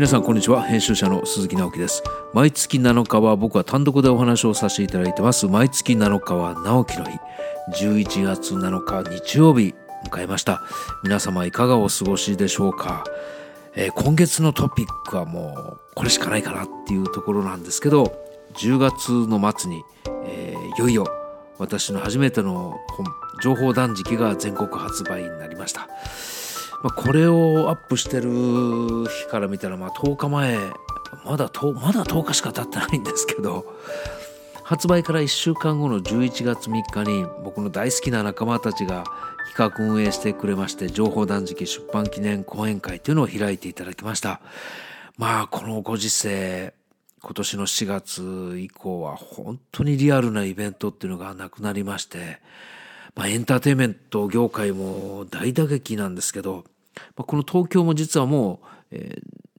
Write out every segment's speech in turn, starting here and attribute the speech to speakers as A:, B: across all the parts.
A: 皆さんこんにちは。編集者の鈴木直樹です。毎月7日は僕は単独でお話をさせていただいてます。毎月7日は直樹の日。11月7日日曜日迎えました。皆様いかがお過ごしでしょうか、えー、今月のトピックはもうこれしかないかなっていうところなんですけど10月の末に、えー、いよいよ私の初めての本情報断食が全国発売になりました。まあ、これをアップしてる日から見たらまあ10日前まだとまだ10日しか経ってないんですけど発売から1週間後の11月3日に僕の大好きな仲間たちが企画運営してくれまして情報断食出版記念講演会というのを開いていただきました。まあこのご時世今年の4月以降は本当にリアルなイベントっていうのがなくなりましてまあ、エンターテインメント業界も大打撃なんですけど、まあ、この東京も実はもう、えー、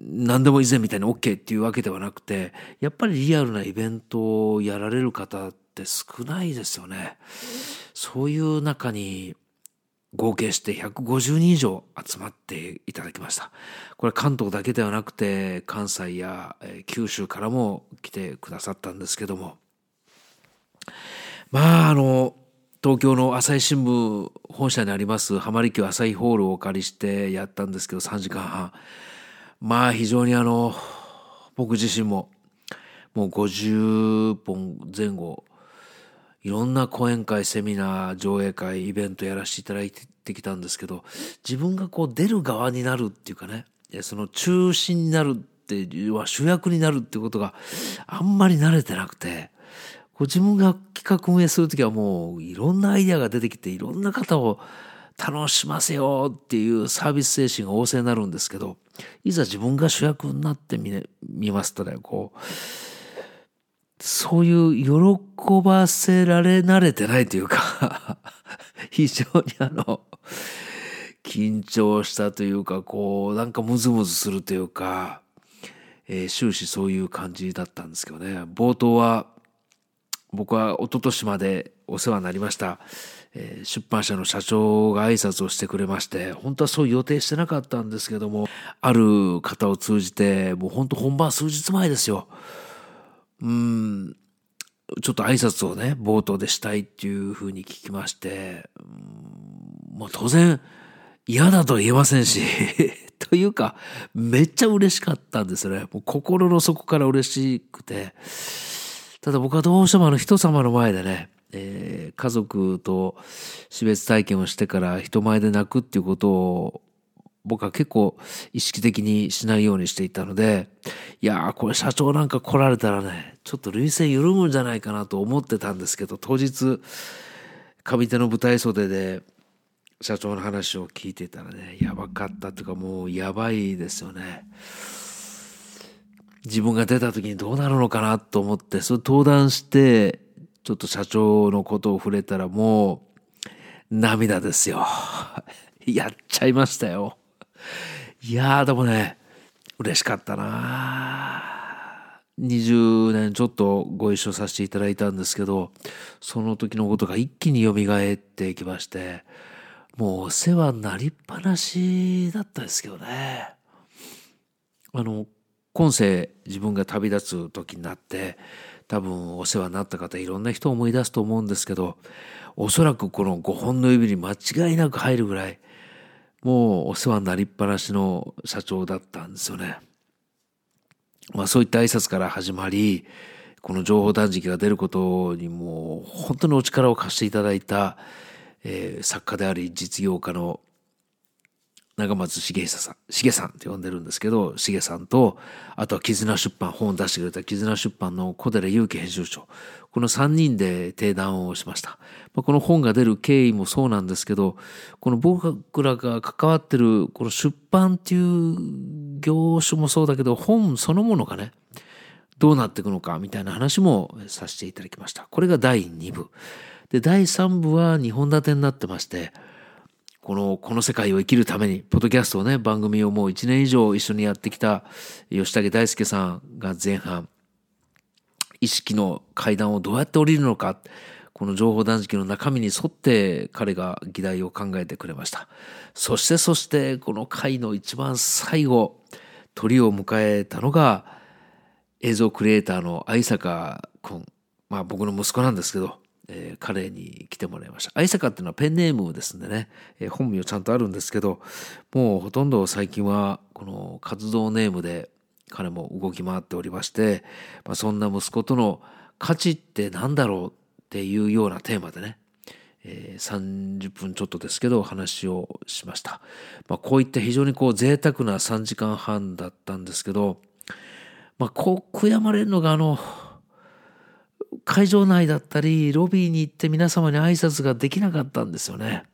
A: 何でも以前みたいに OK っていうわけではなくてやっぱりリアルなイベントをやられる方って少ないですよね。そういう中に合計して150人以上集まっていただきました。これ関東だけではなくて関西や九州からも来てくださったんですけどもまああの東京の朝日新聞本社にあります浜離宮朝日ホールをお借りしてやったんですけど3時間半。まあ非常にあの僕自身ももう50本前後いろんな講演会セミナー上映会イベントやらせていただいてきたんですけど自分がこう出る側になるっていうかねその中心になるっていうは主役になるっていうことがあんまり慣れてなくてこう自分が企画運営する時はもういろんなアイデアが出てきていろんな方を楽しませようっていうサービス精神が旺盛になるんですけどいざ自分が主役になってみ,、ね、見ますとねこうそういう喜ばせられ慣れてないというか 非常にあの緊張したというかこうなんかムズムズするというか、えー、終始そういう感じだったんですけどね。冒頭は僕は一昨年までお世話になりました、えー、出版社の社長が挨拶をしてくれまして本当はそう予定してなかったんですけどもある方を通じてもう本当本番数日前ですよ。うんちょっと挨拶をね冒頭でしたいっていうふうに聞きましてもう当然嫌だと言えませんし というかめっちゃ嬉しかったんですね。もう心の底から嬉しくて。ただ僕はどうしてもあの人様の前でね、えー、家族と死別体験をしてから人前で泣くっていうことを僕は結構意識的にしないようにしていたので、いやーこれ社長なんか来られたらね、ちょっと類線緩むんじゃないかなと思ってたんですけど、当日、上手の舞台袖で社長の話を聞いていたらね、やばかったというかもうやばいですよね。自分が出た時にどうなるのかなと思って、それ登壇して、ちょっと社長のことを触れたらもう、涙ですよ。やっちゃいましたよ。いやーでもね、嬉しかったな20年ちょっとご一緒させていただいたんですけど、その時のことが一気に蘇ってきまして、もうお世話になりっぱなしだったですけどね。あの、今世自分が旅立つ時になって多分お世話になった方いろんな人を思い出すと思うんですけどおそらくこの5本の指に間違いなく入るぐらいもうお世話になりっぱなしの社長だったんですよね。まあそういった挨拶から始まりこの情報断食が出ることにもう本当にお力を貸していただいた、えー、作家であり実業家の長松茂久さん、茂さんって呼んでるんですけど、茂さんと、あとは絆出版、本を出してくれた絆出版の小寺祐樹編集長。この3人で定談をしました。まあ、この本が出る経緯もそうなんですけど、この僕らが関わってる、この出版っていう業種もそうだけど、本そのものがね、どうなっていくのかみたいな話もさせていただきました。これが第2部。で、第3部は2本立てになってまして、この、この世界を生きるために、ポッドキャストをね、番組をもう1年以上一緒にやってきた吉武大輔さんが前半、意識の階段をどうやって降りるのか、この情報断食の中身に沿って彼が議題を考えてくれました。そしてそしてこの回の一番最後、鳥を迎えたのが映像クリエイターの相坂君まあ僕の息子なんですけど、えー、彼に来てもらいました相坂っていうのはペンネームですんでね、えー、本名ちゃんとあるんですけどもうほとんど最近はこの活動ネームで彼も動き回っておりまして、まあ、そんな息子との価値って何だろうっていうようなテーマでね、えー、30分ちょっとですけど話をしました。まあ、こういった非常にこう贅沢な3時間半だったんですけど、まあ、こう悔やまれるのがあの会場内だったりロビーに行って皆様に挨拶ができなかったんですよね。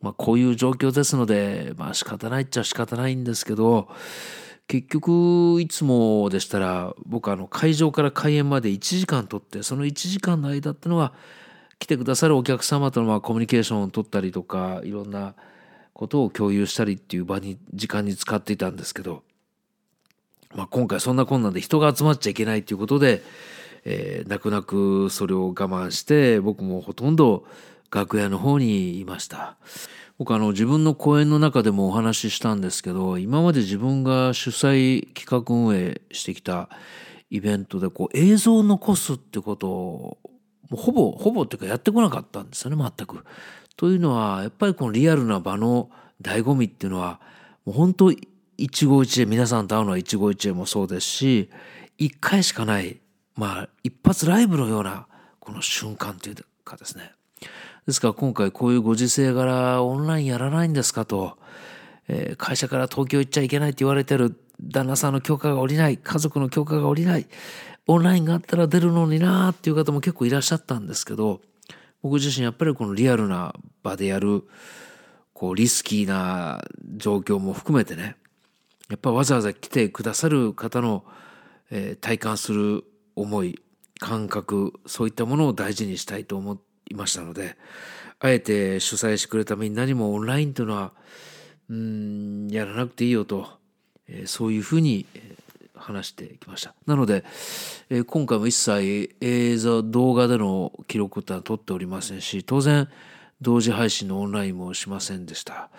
A: まあ、こういう状況ですので、まあ仕方ないっちゃ仕方ないんですけど、結局いつもでしたら僕あの会場から開演まで1時間取ってその1時間の間ってのは来てくださるお客様とのまあコミュニケーションを取ったりとかいろんなことを共有したりっていう場に時間に使っていたんですけど、まあ、今回そんな困難で人が集まっちゃいけないということで、えー、泣く泣くそれを我慢して僕もほとんど楽屋の方にいました。僕あの自分の講演の中でもお話ししたんですけど今まで自分が主催企画運営してきたイベントでこう映像を残すってことをもうほぼほぼっていうかやってこなかったんですよね全く。というのはやっぱりこのリアルな場の醍醐味っていうのはもう本当一期一会皆さんと会うのは一期一会もそうですし一回しかないまあ一発ライブのようなこの瞬間というかですね。ですから今回こういうご時世柄オンラインやらないんですかと、えー、会社から東京行っちゃいけないって言われてる旦那さんの許可が下りない、家族の許可が下りない、オンラインがあったら出るのになーっていう方も結構いらっしゃったんですけど、僕自身やっぱりこのリアルな場でやる、こうリスキーな状況も含めてね、やっぱわざわざ来てくださる方の、えー、体感する思い、感覚、そういったものを大事にしたいと思、いましたのであえて主催してくれたみんなにもオンラインというのはうんやらなくていいよと、えー、そういうふうに話してきました。なので、えー、今回も一切映像動画での記録ってのは取っておりませんし当然同時配信のオンラインもしませんでした、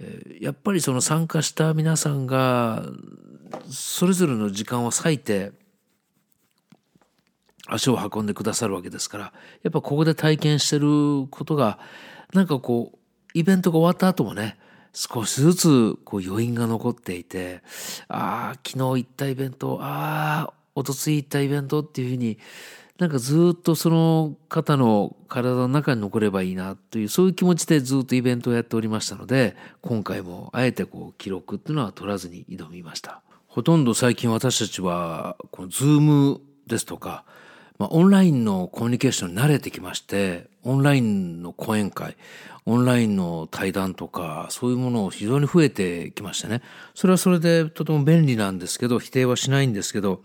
A: えー、やっぱりその参加した皆さんがそれぞれの時間を割いて足を運んでくださるわけですからやっぱここで体験してることがなんかこうイベントが終わった後もね少しずつこう余韻が残っていてああ昨日行ったイベントああおとつい行ったイベントっていうふうになんかずっとその方の体の中に残ればいいなというそういう気持ちでずっとイベントをやっておりましたので今回もあえてこう記録っていうのは取らずに挑みました。ほとんど最近私たちはこの Zoom ですとかまあ、オンラインのコミュニケーションに慣れてきましてオンラインの講演会オンラインの対談とかそういうものを非常に増えてきましてねそれはそれでとても便利なんですけど否定はしないんですけど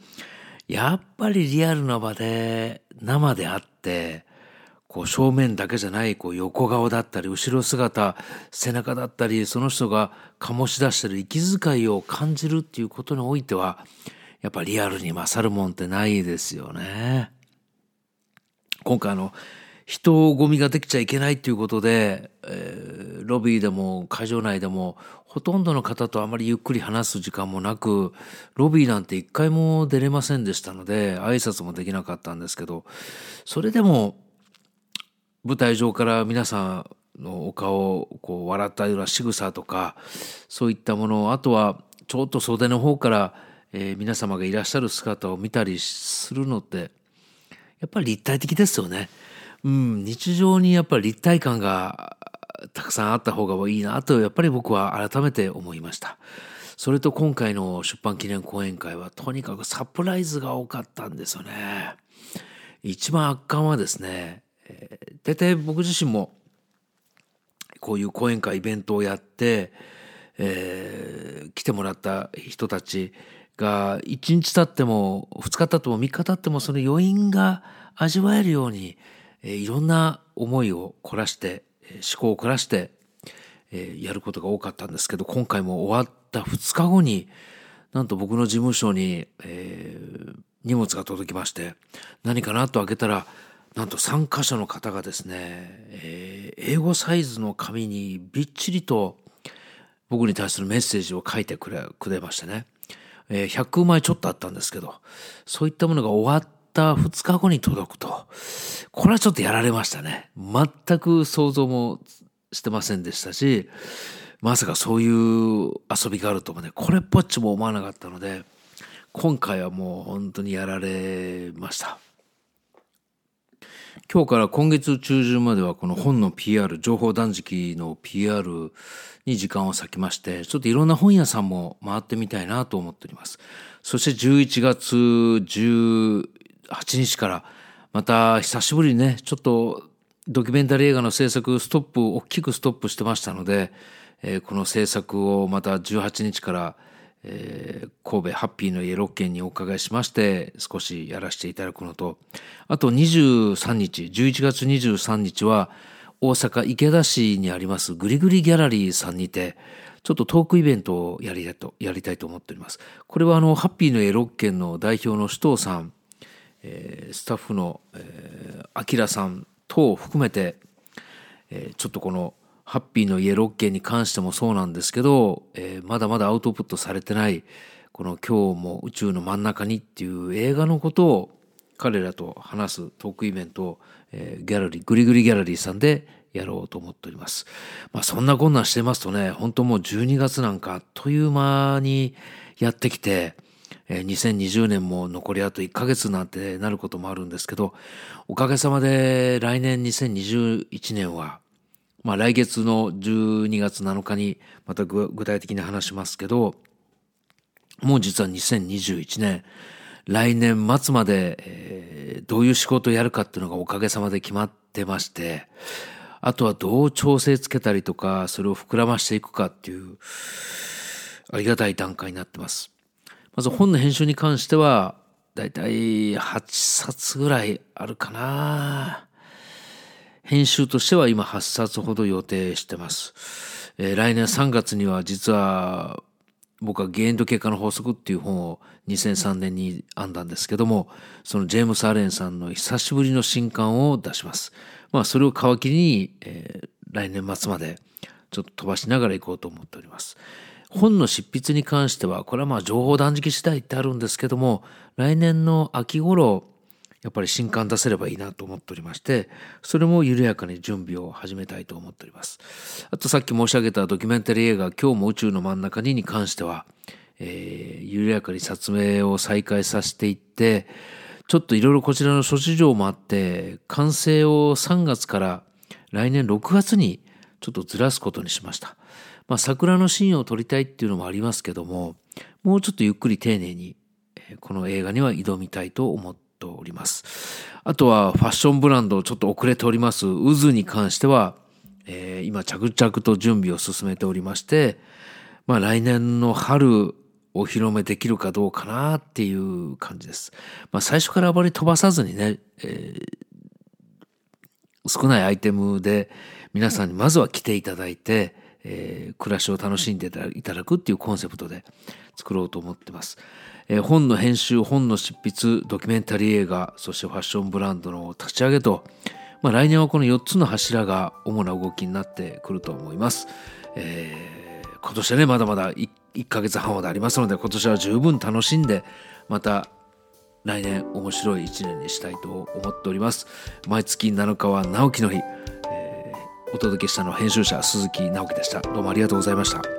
A: やっぱりリアルな場で生であってこう正面だけじゃないこう横顔だったり後ろ姿背中だったりその人が醸し出してる息遣いを感じるっていうことにおいてはやっぱリアルに勝るもんってないですよね。今回あの人混みができちゃいけないっていうことで、えー、ロビーでも会場内でもほとんどの方とあまりゆっくり話す時間もなくロビーなんて一回も出れませんでしたので挨拶もできなかったんですけどそれでも舞台上から皆さんのお顔をこう笑ったような仕草とかそういったものあとはちょっと袖の方から、えー、皆様がいらっしゃる姿を見たりするのってやっぱり立体的ですよね。うん、日常にやっぱり立体感がたくさんあった方がいいなとやっぱり僕は改めて思いました。それと今回の出版記念講演会はとにかくサプライズが多かったんですよね。一番圧巻はですね、えー、大体僕自身もこういう講演会イベントをやって、えー、来てもらった人たちが1日経っても2日経っても3日経ってもその余韻が味わえるように、いろんな思いを凝らして、思考を凝らして、やることが多かったんですけど今回も終わった2日後になんと僕の事務所に、えー、荷物が届きまして何かなと開けたらなんと参加者の方がですね、えー、英語サイズの紙にびっちりと僕に対するメッセージを書いてくれくれましてね。え、100枚ちょっとあったんですけど、そういったものが終わった2日後に届くと、これはちょっとやられましたね。全く想像もしてませんでしたし、まさかそういう遊びがあるともね、これっぽっちも思わなかったので、今回はもう本当にやられました。今日から今月中旬まではこの本の PR、情報断食の PR に時間を割きまして、ちょっといろんな本屋さんも回ってみたいなと思っております。そして11月18日からまた久しぶりにね、ちょっとドキュメンタリー映画の制作ストップ、大きくストップしてましたので、え、この制作をまた18日からえー、神戸ハッピーの家6軒にお伺いしまして少しやらせていただくのとあと23日11月23日は大阪池田市にありますグリグリギャラリーさんにてちょっとトークイベントをやりたいとやりたいと思っております。これはあのハッピーの家6軒の代表の首藤さん、えー、スタッフのあきらさん等を含めて、えー、ちょっとこのハッピーの家6軒に関してもそうなんですけど、えー、まだまだアウトプットされてないこの今日も宇宙の真ん中にっていう映画のことを彼らと話すトークイベントを、えー、ギャラリー、グリグリギャラリーさんでやろうと思っております。まあそんなこんなしてますとね、本当もう12月なんかあっという間にやってきて、えー、2020年も残りあと1ヶ月なんてなることもあるんですけど、おかげさまで来年2021年はまあ来月の12月7日にまた具体的に話しますけど、もう実は2021年、来年末まで、えー、どういう仕事をやるかっていうのがおかげさまで決まってまして、あとはどう調整つけたりとか、それを膨らましていくかっていう、ありがたい段階になってます。まず本の編集に関しては、だいたい8冊ぐらいあるかな。編集としては今8冊ほど予定してます。えー、来年3月には実は僕はゲーンド結果の法則っていう本を2003年に編んだんですけども、そのジェームス・アレンさんの久しぶりの新刊を出します。まあそれを皮切りに、えー、来年末までちょっと飛ばしながら行こうと思っております。本の執筆に関しては、これはまあ情報断食次第ってあるんですけども、来年の秋頃、やっぱり新刊出せればいいなと思っておりまして、それも緩やかに準備を始めたいと思っております。あとさっき申し上げたドキュメンタリー映画、今日も宇宙の真ん中にに関しては、えー、緩やかに撮影を再開させていって、ちょっといろいろこちらの諸事情もあって、完成を3月から来年6月にちょっとずらすことにしました。まあ、桜のシーンを撮りたいっていうのもありますけども、もうちょっとゆっくり丁寧に、この映画には挑みたいと思ってております。あとはファッションブランドちょっと遅れております渦に関しては、えー、今着々と準備を進めておりまして、まあ来年の春お披露目できるかどうかなっていう感じです。まあ最初からあまり飛ばさずにね、えー、少ないアイテムで皆さんにまずは来ていただいて、えー、暮らしを楽しんでいただくっていうコンセプトで作ろうと思ってます。え、本の編集、本の執筆、ドキュメンタリー映画、そしてファッションブランドの立ち上げと、まあ、来年はこの4つの柱が主な動きになってくると思います。えー、今年はね、まだまだ 1, 1ヶ月半ほどありますので、今年は十分楽しんで、また来年面白い1年にしたいと思っております。毎月7日は直樹の日。お届けしたの編集者鈴木直樹でした。どうもありがとうございました。